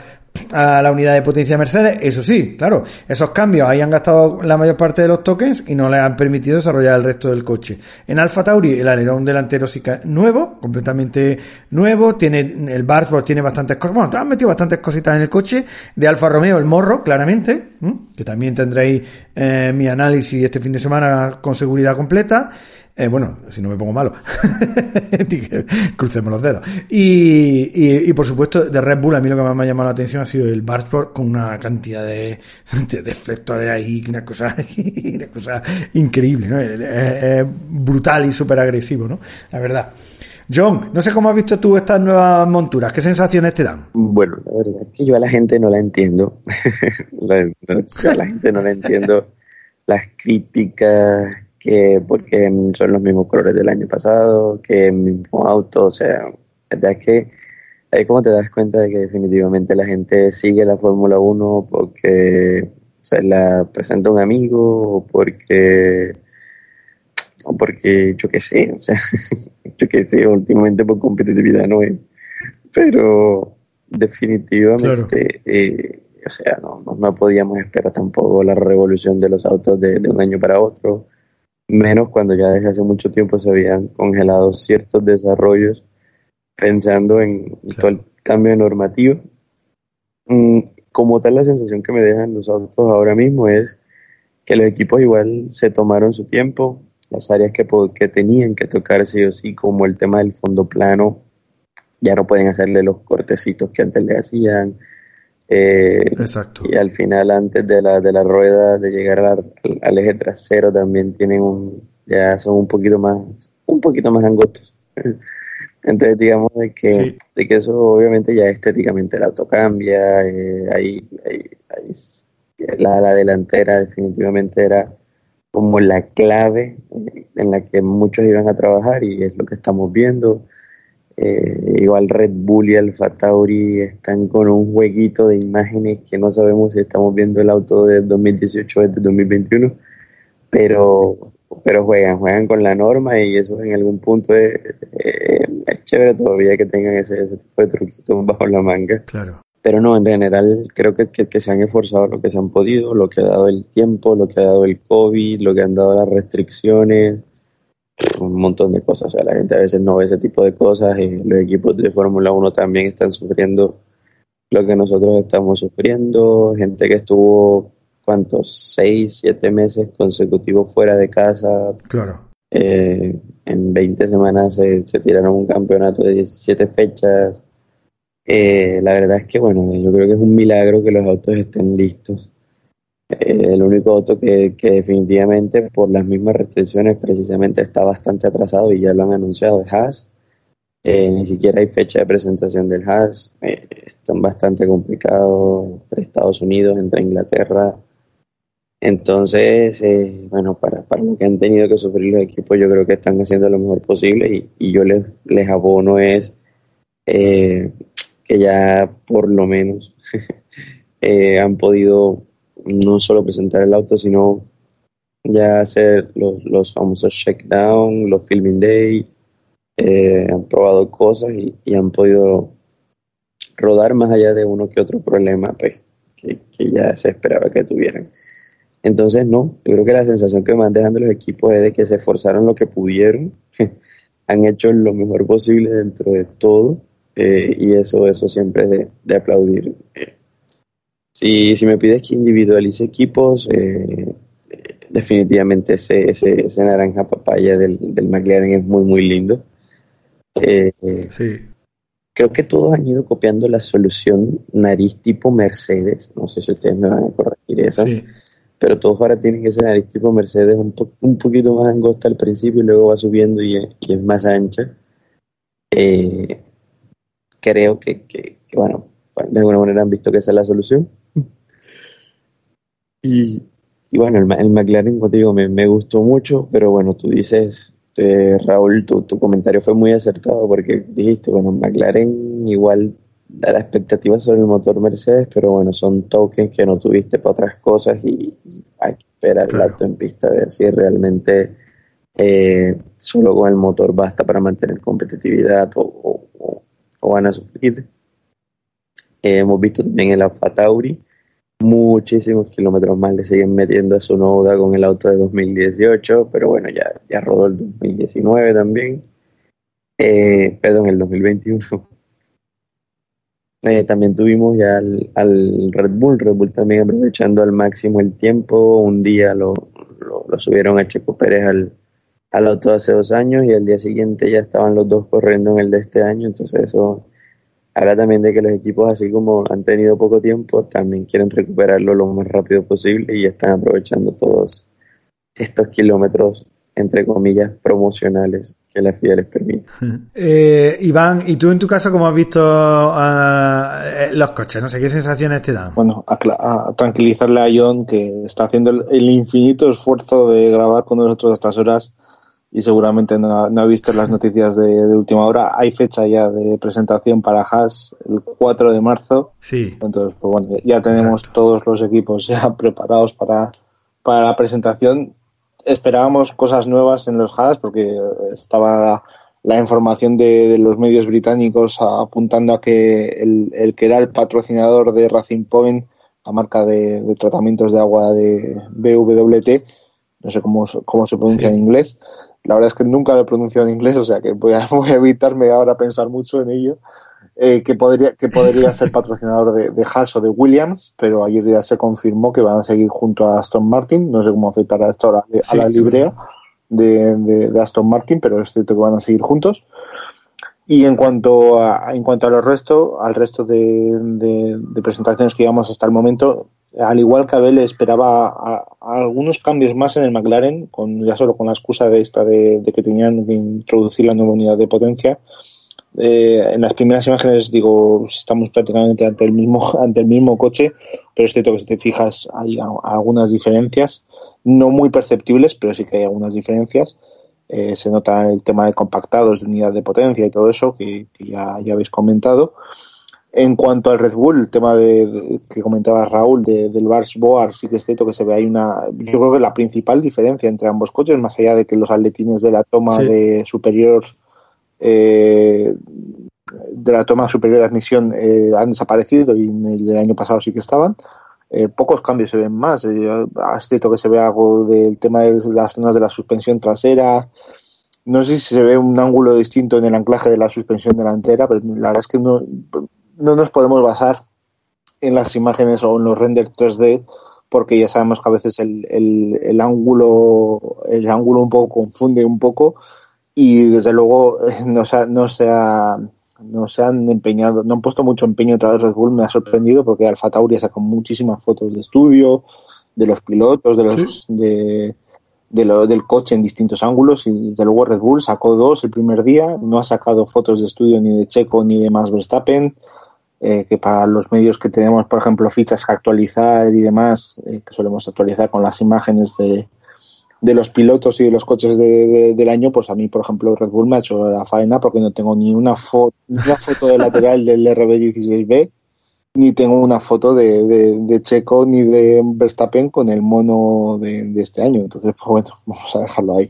a la unidad de potencia Mercedes. Eso sí, claro, esos cambios ahí han gastado la mayor parte de los tokens y no les han permitido desarrollar el resto del coche. En Alfa Tauri el alerón delantero sí que es nuevo, completamente nuevo, tiene el Bartboard tiene bastantes cosas, bueno, han metido bastantes cositas en el coche, de Alfa Romeo el morro, claramente, que también tendréis eh, mi análisis este fin de semana con seguridad completa. Eh, bueno, si no me pongo malo. Crucemos los dedos. Y, y, por supuesto, de Red Bull, a mí lo que más me ha llamado la atención ha sido el Barsport con una cantidad de, de deflectores ahí, una cosa, una cosa increíble, ¿no? Es, brutal y súper agresivo, ¿no? La verdad. John, no sé cómo has visto tú estas nuevas monturas, ¿qué sensaciones te dan? Bueno, la verdad es que yo a la gente no la entiendo. yo a la gente no la entiendo. Las críticas que porque son los mismos colores del año pasado, que el mismo auto, o sea, la verdad es que ahí como te das cuenta de que definitivamente la gente sigue la Fórmula 1 porque se la presenta un amigo o porque o porque yo qué sé, o sea, yo qué sé, últimamente por competitividad no es, pero definitivamente, eh, o sea, no, no, podíamos esperar tampoco la revolución de los autos de, un año para otro, menos cuando ya desde hace mucho tiempo se habían congelado ciertos desarrollos pensando en todo el cambio de normativa. Mm, como tal, la sensación que me dejan los autos ahora mismo es que los equipos igual se tomaron su tiempo, las áreas que, que tenían que tocar sí o sí, como el tema del fondo plano, ya no pueden hacerle los cortecitos que antes le hacían. Eh, Exacto. Y al final, antes de la, de la rueda, de llegar al, eje trasero, también tienen un, ya son un poquito más, un poquito más angostos. Entonces, digamos de que, de que eso obviamente ya estéticamente el auto cambia, eh, ahí, la, la delantera definitivamente era como la clave en la que muchos iban a trabajar y es lo que estamos viendo. Eh, igual Red Bull y Alfa Tauri están con un jueguito de imágenes que no sabemos si estamos viendo el auto de 2018 o de 2021, pero, pero juegan, juegan con la norma y eso en algún punto es, eh, es chévere todavía que tengan ese, ese tipo de truquitos bajo la manga. Claro. Pero no, en general creo que, que, se han esforzado lo que se han podido, lo que ha dado el tiempo, lo que ha dado el COVID, lo que han dado las restricciones, un montón de cosas. O sea, la gente a veces no ve ese tipo de cosas y los equipos de Fórmula 1 también están sufriendo lo que nosotros estamos sufriendo. Gente que estuvo, ¿cuántos? Seis, siete meses consecutivos fuera de casa. Claro. Eh, en 20 semanas se, se tiraron un campeonato de 17 fechas eh, la verdad es que, bueno, yo creo que es un milagro que los autos estén listos. Eh, el único auto que, definitivamente por las mismas restricciones precisamente está bastante atrasado y ya lo han anunciado es Haas. Eh, ni siquiera hay fecha de presentación del Haas. están bastante complicados entre Estados Unidos, entre Inglaterra. Entonces, bueno, para, para lo que han tenido que sufrir los equipos, yo creo que están haciendo lo mejor posible y, y yo les, les abono es que ya por lo menos eh, han podido no solo presentar el auto, sino ya hacer los, los famosos checkdown, los filming day, eh, han probado cosas y, han podido rodar más allá de uno que otro problema pues, que, ya se esperaba que tuvieran. Entonces, no, yo creo que la sensación que me van dejando los equipos es de que se esforzaron lo que pudieron, han hecho lo mejor posible dentro de todo eh, y eso, eso siempre es de, aplaudir. Si, si me pides que individualice equipos, eh, definitivamente ese, ese, ese, naranja papaya del, del McLaren es muy, muy lindo. Eh, creo que todos han ido copiando la solución nariz tipo Mercedes. No sé si ustedes me van a corregir eso. Pero todos ahora tienen ese nariz tipo Mercedes un, un poquito más angosta al principio y luego va subiendo y, y es más ancha. Eh, creo que, que, bueno, de alguna manera han visto que esa es la solución. Y, y bueno, el, el, McLaren, como te digo, me, me, gustó mucho, pero bueno, tú dices, eh, Raúl, tu, tu, comentario fue muy acertado porque dijiste, bueno, McLaren igual da la expectativa sobre el motor Mercedes, pero bueno, son tokens que no tuviste para otras cosas y, hay que esperar el acto en pista a ver si realmente eh, solo con el motor basta para mantener competitividad o, o, o van a sufrir. Eh, hemos visto también el Alfa Tauri, muchísimos kilómetros más le siguen metiendo a su Noda con el auto de 2018, pero bueno, ya, ya rodó el 2019 también, eh, perdón, el 2021. Eh, también tuvimos ya al, Red Bull, Red Bull también aprovechando al máximo el tiempo, un día lo, lo subieron a Checo Pérez al, al auto hace dos años y al día siguiente ya estaban los dos corriendo en el de este año, entonces eso habla también de que los equipos así como han tenido poco tiempo también quieren recuperarlo lo más rápido posible y están aprovechando todos estos kilómetros entre comillas promocionales que la FIA les permite. Eh, Iván, ¿y tú en tu caso cómo has visto uh, los coches? No sé qué sensaciones te dan. Bueno, a, a, tranquilizarle a John que está haciendo el, el, infinito esfuerzo de grabar con nosotros a estas horas y seguramente no, no ha visto las noticias de, de, última hora. Hay fecha ya de presentación para Haas el 4 de marzo. Sí. Entonces, pues bueno, ya tenemos Exacto. todos los equipos ya preparados para, para la presentación esperábamos cosas nuevas en los Haas porque estaba la información de, de, los medios británicos apuntando a que el, el, que era el patrocinador de Racing Point, la marca de, de tratamientos de agua de BWT, no sé cómo, cómo se pronuncia sí. en inglés. La verdad es que nunca lo he pronunciado en inglés, o sea que voy a, voy a evitarme ahora pensar mucho en ello. Eh, que podría que podría ser patrocinador de, de, Haas o de Williams, pero ayer ya se confirmó que van a seguir junto a Aston Martin. No sé cómo afectará esto a la, a la librea de, de, de, Aston Martin, pero es cierto que van a seguir juntos. Y en cuanto a, en cuanto a los resto, al resto de, de presentaciones que llevamos hasta el momento, al igual que Abel esperaba algunos cambios más en el McLaren, con ya solo con la excusa de esta de, de que tenían que introducir la nueva unidad de potencia. Eh, en las primeras imágenes digo estamos prácticamente ante el mismo ante el mismo coche pero es cierto que si te fijas hay algunas diferencias no muy perceptibles pero sí que hay algunas diferencias. Eh, se nota el tema de compactados de unidad de potencia y todo eso que, que ya, ya, habéis comentado en cuanto al Red Bull el tema de, de que comentaba Raúl de, del Bars Boar sí que es cierto que se ve ahí una yo creo que la principal diferencia entre ambos coches más allá de que los atletinos de la toma sí. de superior eh, de la toma superior de admisión eh, han desaparecido y en el, año pasado sí que estaban. Eh, pocos cambios se ven más. Eh, es cierto que se ve algo del tema de las zonas de la suspensión trasera. No sé si se ve un ángulo distinto en el anclaje de la suspensión delantera, pero la verdad es que no, no nos podemos basar en las imágenes o en los renders 3D porque ya sabemos que a veces el, el, el ángulo el ángulo un poco confunde un poco y desde luego no se, ha, no se ha no se han empeñado, no han puesto mucho empeño otra vez Red Bull, me ha sorprendido porque Alfa Tauri sacó muchísimas fotos de estudio, de los pilotos, de los sí. de, de lo, del coche en distintos ángulos y desde luego Red Bull sacó dos el primer día, no ha sacado fotos de estudio ni de Checo ni de Max Verstappen, eh, que para los medios que tenemos, por ejemplo, fichas que actualizar y demás, eh, que solemos actualizar con las imágenes de, de los pilotos y de los coches de, de, del año, pues a mí, por ejemplo, Red Bull me ha hecho la faena porque no tengo ni una, fo una foto de lateral del RB16B, ni tengo una foto de, de, Checo ni de Verstappen con el mono de, este año. Entonces, pues bueno, vamos a dejarlo ahí.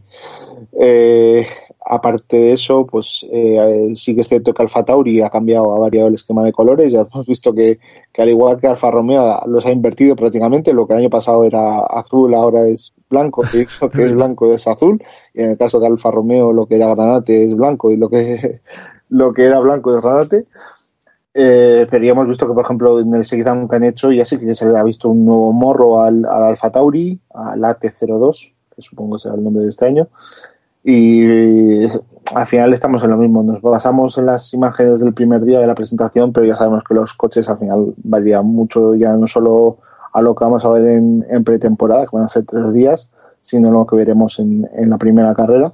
Eh, aparte de eso, pues eh, sí que es cierto que Alfa Tauri ha cambiado, ha variado el esquema de colores. Ya hemos visto que, que al igual que Alfa Romeo los ha invertido prácticamente. Lo que el año pasado era azul, ahora es blanco. Y lo que es blanco es azul. Y en el caso de Alfa Romeo lo que era granate es blanco y lo que, lo que era blanco es granate. Eh, pero ya hemos visto que, por ejemplo, en el Seguidán que han hecho, ya sí que se le ha visto un nuevo morro al, al Alfa Tauri, al AT02, que supongo será el nombre de este año y al final estamos en lo mismo. Nos basamos en las imágenes del primer día de la presentación, pero ya sabemos que los coches al final varían mucho, ya no solo a lo que vamos a ver en, en pretemporada, que van a ser tres días, sino lo que veremos en, en la primera carrera.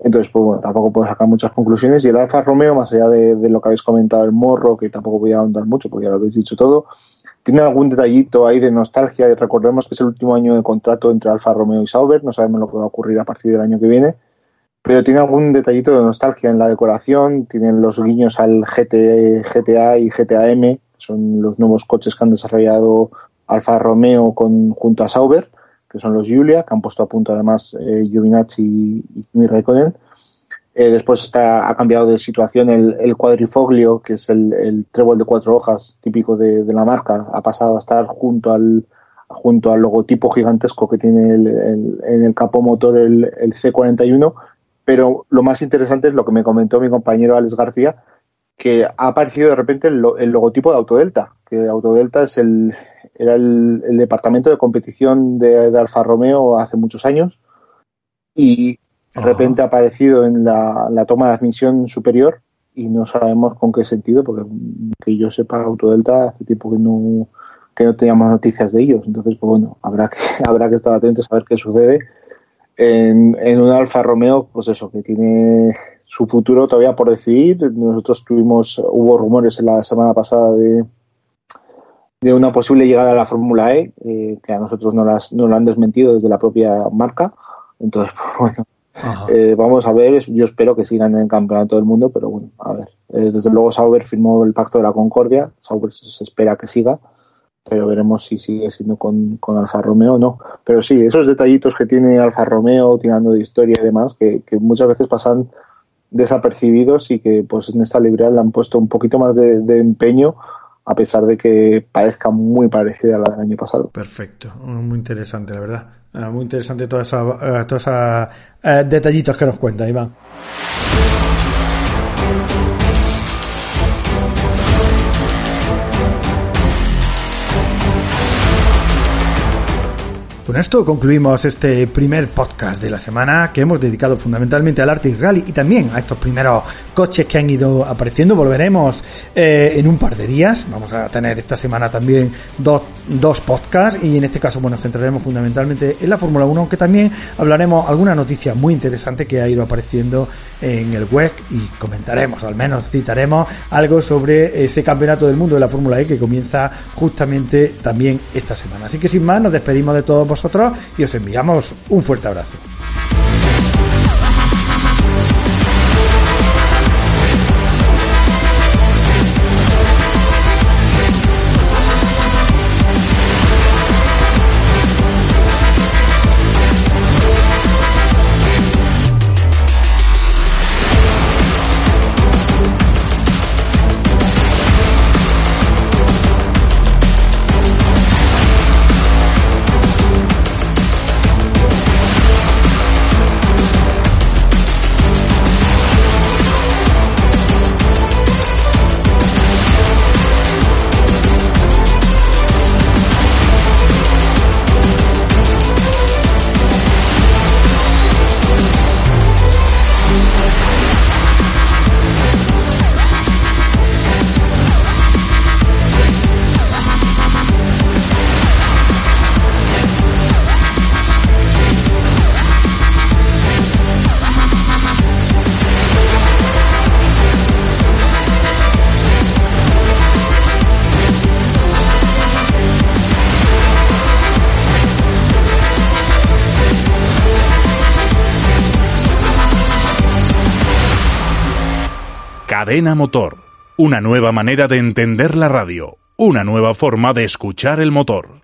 Entonces, pues bueno, tampoco puedo sacar muchas conclusiones. Y el Alfa Romeo, más allá de, de lo que habéis comentado, el morro, que tampoco voy a ahondar mucho, porque ya lo habéis dicho todo, tiene algún detallito ahí de nostalgia. Recordemos que es el último año de contrato entre Alfa Romeo y Sauber. No sabemos lo que va a ocurrir a partir del año que viene pero tiene algún detallito de nostalgia en la decoración, tienen los guiños al GT, GTA y GTAM, son los nuevos coches que han desarrollado Alfa Romeo con, junto a Sauber, que son los Giulia, que han puesto a punto además eh, Giovinazzi y, Kimi Raikkonen. Eh, después está, ha cambiado de situación el, cuadrifoglio, que es el, trébol de cuatro hojas típico de, la marca, ha pasado a estar junto al, junto al logotipo gigantesco que tiene en el capó motor el C41 pero lo más interesante es lo que me comentó mi compañero Alex García, que ha aparecido de repente el, el logotipo de Autodelta, que Autodelta es el, era el, el departamento de competición de, de, Alfa Romeo hace muchos años y de repente ha aparecido en la, la, toma de admisión superior y no sabemos con qué sentido, porque que yo sepa Autodelta hace tiempo que no que no teníamos noticias de ellos, entonces pues bueno, habrá que habrá que estar atentos a ver qué sucede en, en un Alfa Romeo, pues eso, que tiene su futuro todavía por decidir. Nosotros tuvimos, hubo rumores en la semana pasada de, de una posible llegada a la Fórmula E, eh, que a nosotros no, las, no lo han desmentido desde la propia marca. Entonces, pues, bueno, eh, vamos a ver, yo espero que sigan en el campeonato del mundo, pero bueno, a ver. Eh, desde luego Sauber firmó el pacto de la Concordia, Sauber se espera que siga, pero veremos si sigue siendo con, con Alfa Romeo o no. Pero sí, esos detallitos que tiene Alfa Romeo, tirando de historia y demás, que, que muchas veces pasan desapercibidos y que pues en esta librería le han puesto un poquito más de, empeño a pesar de que parezca muy parecida a la del año pasado. Perfecto, muy interesante, la verdad. Ah, muy interesante todos esos eh, todas esas eh, detallitos que nos cuenta, Iván. Con esto concluimos este primer podcast de la semana que hemos dedicado fundamentalmente al Arctic Rally y también a estos primeros coches que han ido apareciendo. Volveremos eh, en un par de días. Vamos a tener esta semana también dos, dos podcasts y en este caso bueno, nos centraremos fundamentalmente en la Fórmula 1, aunque también hablaremos alguna noticia muy interesante que ha ido apareciendo en el web y comentaremos, al menos citaremos algo sobre ese campeonato del mundo de la Fórmula E que comienza justamente también esta semana. Así que sin más, nos despedimos de todos vosotros y os enviamos un fuerte abrazo. Cadena Motor. Una nueva manera de entender la radio. Una nueva forma de escuchar el motor.